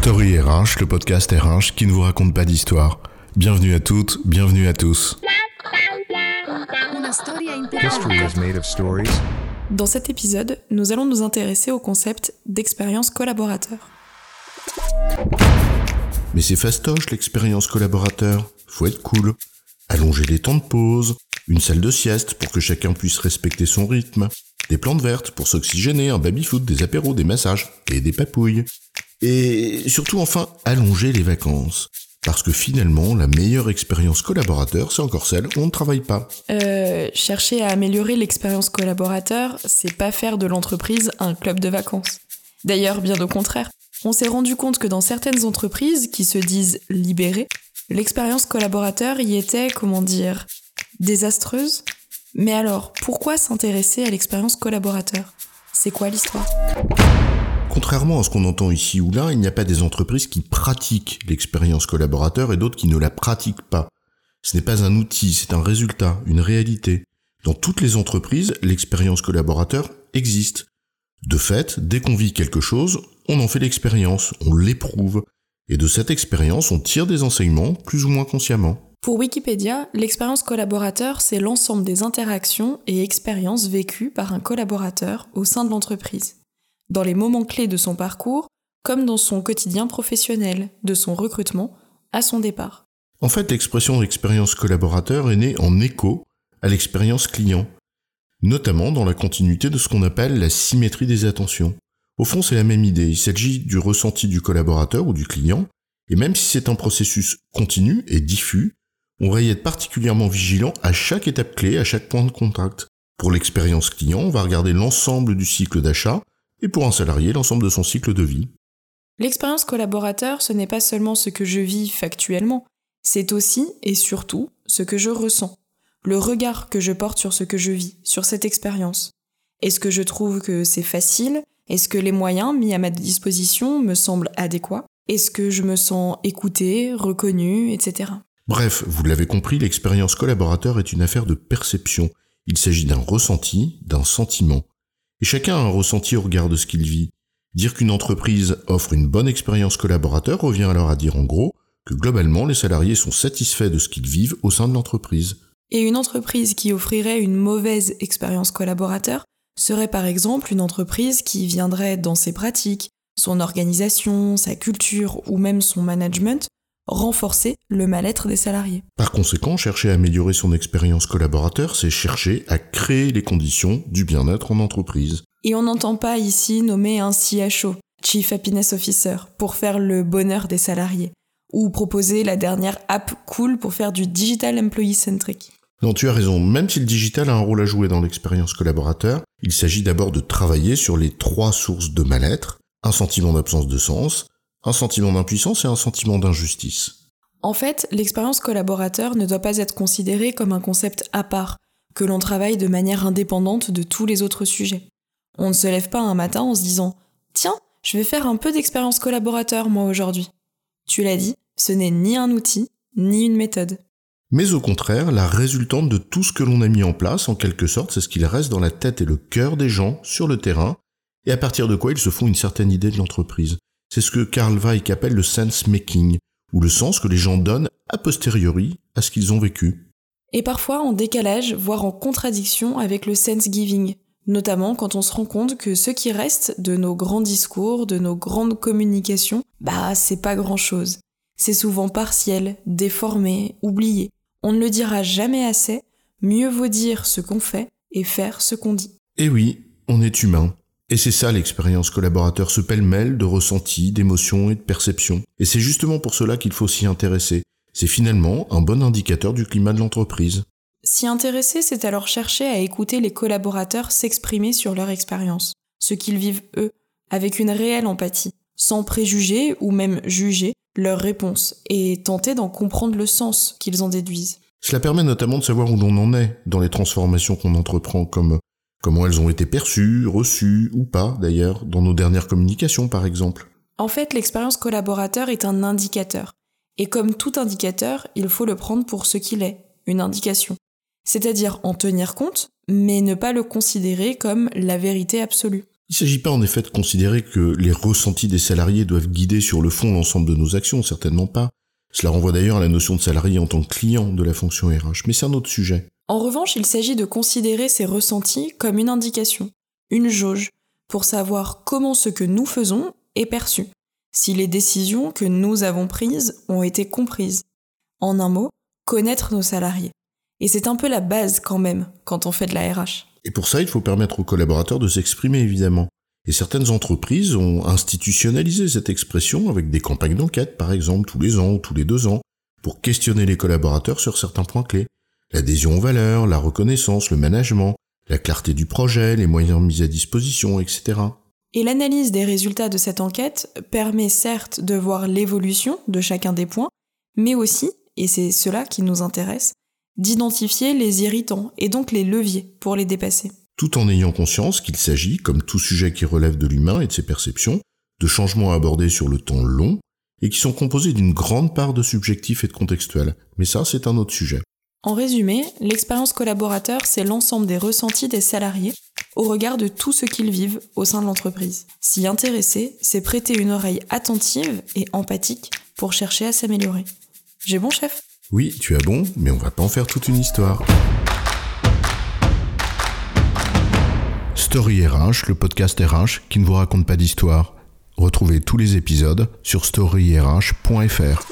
Story RH, le podcast RH qui ne vous raconte pas d'histoire. Bienvenue à toutes, bienvenue à tous. Dans cet épisode, nous allons nous intéresser au concept d'expérience collaborateur. Mais c'est fastoche l'expérience collaborateur. Faut être cool. Allonger les temps de pause, une salle de sieste pour que chacun puisse respecter son rythme, des plantes vertes pour s'oxygéner, un baby-foot, des apéros, des massages et des papouilles. Et surtout enfin, allonger les vacances. Parce que finalement, la meilleure expérience collaborateur, c'est encore celle où on ne travaille pas. Euh, chercher à améliorer l'expérience collaborateur, c'est pas faire de l'entreprise un club de vacances. D'ailleurs, bien au contraire, on s'est rendu compte que dans certaines entreprises qui se disent libérées, l'expérience collaborateur y était, comment dire, désastreuse. Mais alors, pourquoi s'intéresser à l'expérience collaborateur? C'est quoi l'histoire? Contrairement à ce qu'on entend ici ou là, il n'y a pas des entreprises qui pratiquent l'expérience collaborateur et d'autres qui ne la pratiquent pas. Ce n'est pas un outil, c'est un résultat, une réalité. Dans toutes les entreprises, l'expérience collaborateur existe. De fait, dès qu'on vit quelque chose, on en fait l'expérience, on l'éprouve. Et de cette expérience, on tire des enseignements, plus ou moins consciemment. Pour Wikipédia, l'expérience collaborateur, c'est l'ensemble des interactions et expériences vécues par un collaborateur au sein de l'entreprise, dans les moments clés de son parcours, comme dans son quotidien professionnel, de son recrutement à son départ. En fait, l'expression expérience collaborateur est née en écho à l'expérience client, notamment dans la continuité de ce qu'on appelle la symétrie des attentions. Au fond, c'est la même idée, il s'agit du ressenti du collaborateur ou du client, et même si c'est un processus continu et diffus, on va y être particulièrement vigilant à chaque étape clé, à chaque point de contact. Pour l'expérience client, on va regarder l'ensemble du cycle d'achat, et pour un salarié, l'ensemble de son cycle de vie. L'expérience collaborateur, ce n'est pas seulement ce que je vis factuellement, c'est aussi et surtout ce que je ressens, le regard que je porte sur ce que je vis, sur cette expérience. Est-ce que je trouve que c'est facile? Est-ce que les moyens mis à ma disposition me semblent adéquats? Est-ce que je me sens écouté, reconnu, etc. Bref, vous l'avez compris, l'expérience collaborateur est une affaire de perception. Il s'agit d'un ressenti, d'un sentiment. Et chacun a un ressenti au regard de ce qu'il vit. Dire qu'une entreprise offre une bonne expérience collaborateur revient alors à dire en gros que globalement les salariés sont satisfaits de ce qu'ils vivent au sein de l'entreprise. Et une entreprise qui offrirait une mauvaise expérience collaborateur serait par exemple une entreprise qui viendrait dans ses pratiques, son organisation, sa culture ou même son management renforcer le mal-être des salariés. Par conséquent, chercher à améliorer son expérience collaborateur, c'est chercher à créer les conditions du bien-être en entreprise. Et on n'entend pas ici nommer un CHO, Chief Happiness Officer, pour faire le bonheur des salariés, ou proposer la dernière app cool pour faire du digital employee centric. Non, tu as raison, même si le digital a un rôle à jouer dans l'expérience collaborateur, il s'agit d'abord de travailler sur les trois sources de mal-être, un sentiment d'absence de sens, un sentiment d'impuissance et un sentiment d'injustice. En fait, l'expérience collaborateur ne doit pas être considérée comme un concept à part, que l'on travaille de manière indépendante de tous les autres sujets. On ne se lève pas un matin en se disant Tiens, je vais faire un peu d'expérience collaborateur moi aujourd'hui. Tu l'as dit, ce n'est ni un outil, ni une méthode. Mais au contraire, la résultante de tout ce que l'on a mis en place, en quelque sorte, c'est ce qu'il reste dans la tête et le cœur des gens sur le terrain, et à partir de quoi ils se font une certaine idée de l'entreprise. C'est ce que Karl Weick appelle le sense making, ou le sens que les gens donnent a posteriori à ce qu'ils ont vécu. Et parfois en décalage, voire en contradiction avec le sense giving, notamment quand on se rend compte que ce qui reste de nos grands discours, de nos grandes communications, bah c'est pas grand chose. C'est souvent partiel, déformé, oublié. On ne le dira jamais assez, mieux vaut dire ce qu'on fait et faire ce qu'on dit. Eh oui, on est humain. Et c'est ça l'expérience collaborateur, ce pêle-mêle de ressentis, d'émotions et de perceptions. Et c'est justement pour cela qu'il faut s'y intéresser. C'est finalement un bon indicateur du climat de l'entreprise. S'y intéresser, c'est alors chercher à écouter les collaborateurs s'exprimer sur leur expérience, ce qu'ils vivent eux, avec une réelle empathie, sans préjuger ou même juger leurs réponses, et tenter d'en comprendre le sens qu'ils en déduisent. Cela permet notamment de savoir où l'on en est dans les transformations qu'on entreprend, comme Comment elles ont été perçues, reçues ou pas d'ailleurs dans nos dernières communications par exemple. En fait, l'expérience collaborateur est un indicateur. Et comme tout indicateur, il faut le prendre pour ce qu'il est, une indication. C'est-à-dire en tenir compte, mais ne pas le considérer comme la vérité absolue. Il ne s'agit pas en effet de considérer que les ressentis des salariés doivent guider sur le fond l'ensemble de nos actions, certainement pas. Cela renvoie d'ailleurs à la notion de salarié en tant que client de la fonction RH, mais c'est un autre sujet. En revanche, il s'agit de considérer ces ressentis comme une indication, une jauge, pour savoir comment ce que nous faisons est perçu, si les décisions que nous avons prises ont été comprises. En un mot, connaître nos salariés. Et c'est un peu la base quand même quand on fait de la RH. Et pour ça, il faut permettre aux collaborateurs de s'exprimer évidemment. Et certaines entreprises ont institutionnalisé cette expression avec des campagnes d'enquête, par exemple, tous les ans ou tous les deux ans, pour questionner les collaborateurs sur certains points clés. L'adhésion aux valeurs, la reconnaissance, le management, la clarté du projet, les moyens mis à disposition, etc. Et l'analyse des résultats de cette enquête permet certes de voir l'évolution de chacun des points, mais aussi, et c'est cela qui nous intéresse, d'identifier les irritants et donc les leviers pour les dépasser. Tout en ayant conscience qu'il s'agit, comme tout sujet qui relève de l'humain et de ses perceptions, de changements abordés sur le temps long et qui sont composés d'une grande part de subjectif et de contextuel. Mais ça, c'est un autre sujet. En résumé, l'expérience collaborateur, c'est l'ensemble des ressentis des salariés au regard de tout ce qu'ils vivent au sein de l'entreprise. S'y intéresser, c'est prêter une oreille attentive et empathique pour chercher à s'améliorer. J'ai bon chef? Oui, tu as bon, mais on va pas en faire toute une histoire. Story RH, le podcast RH qui ne vous raconte pas d'histoire. Retrouvez tous les épisodes sur storyrh.fr.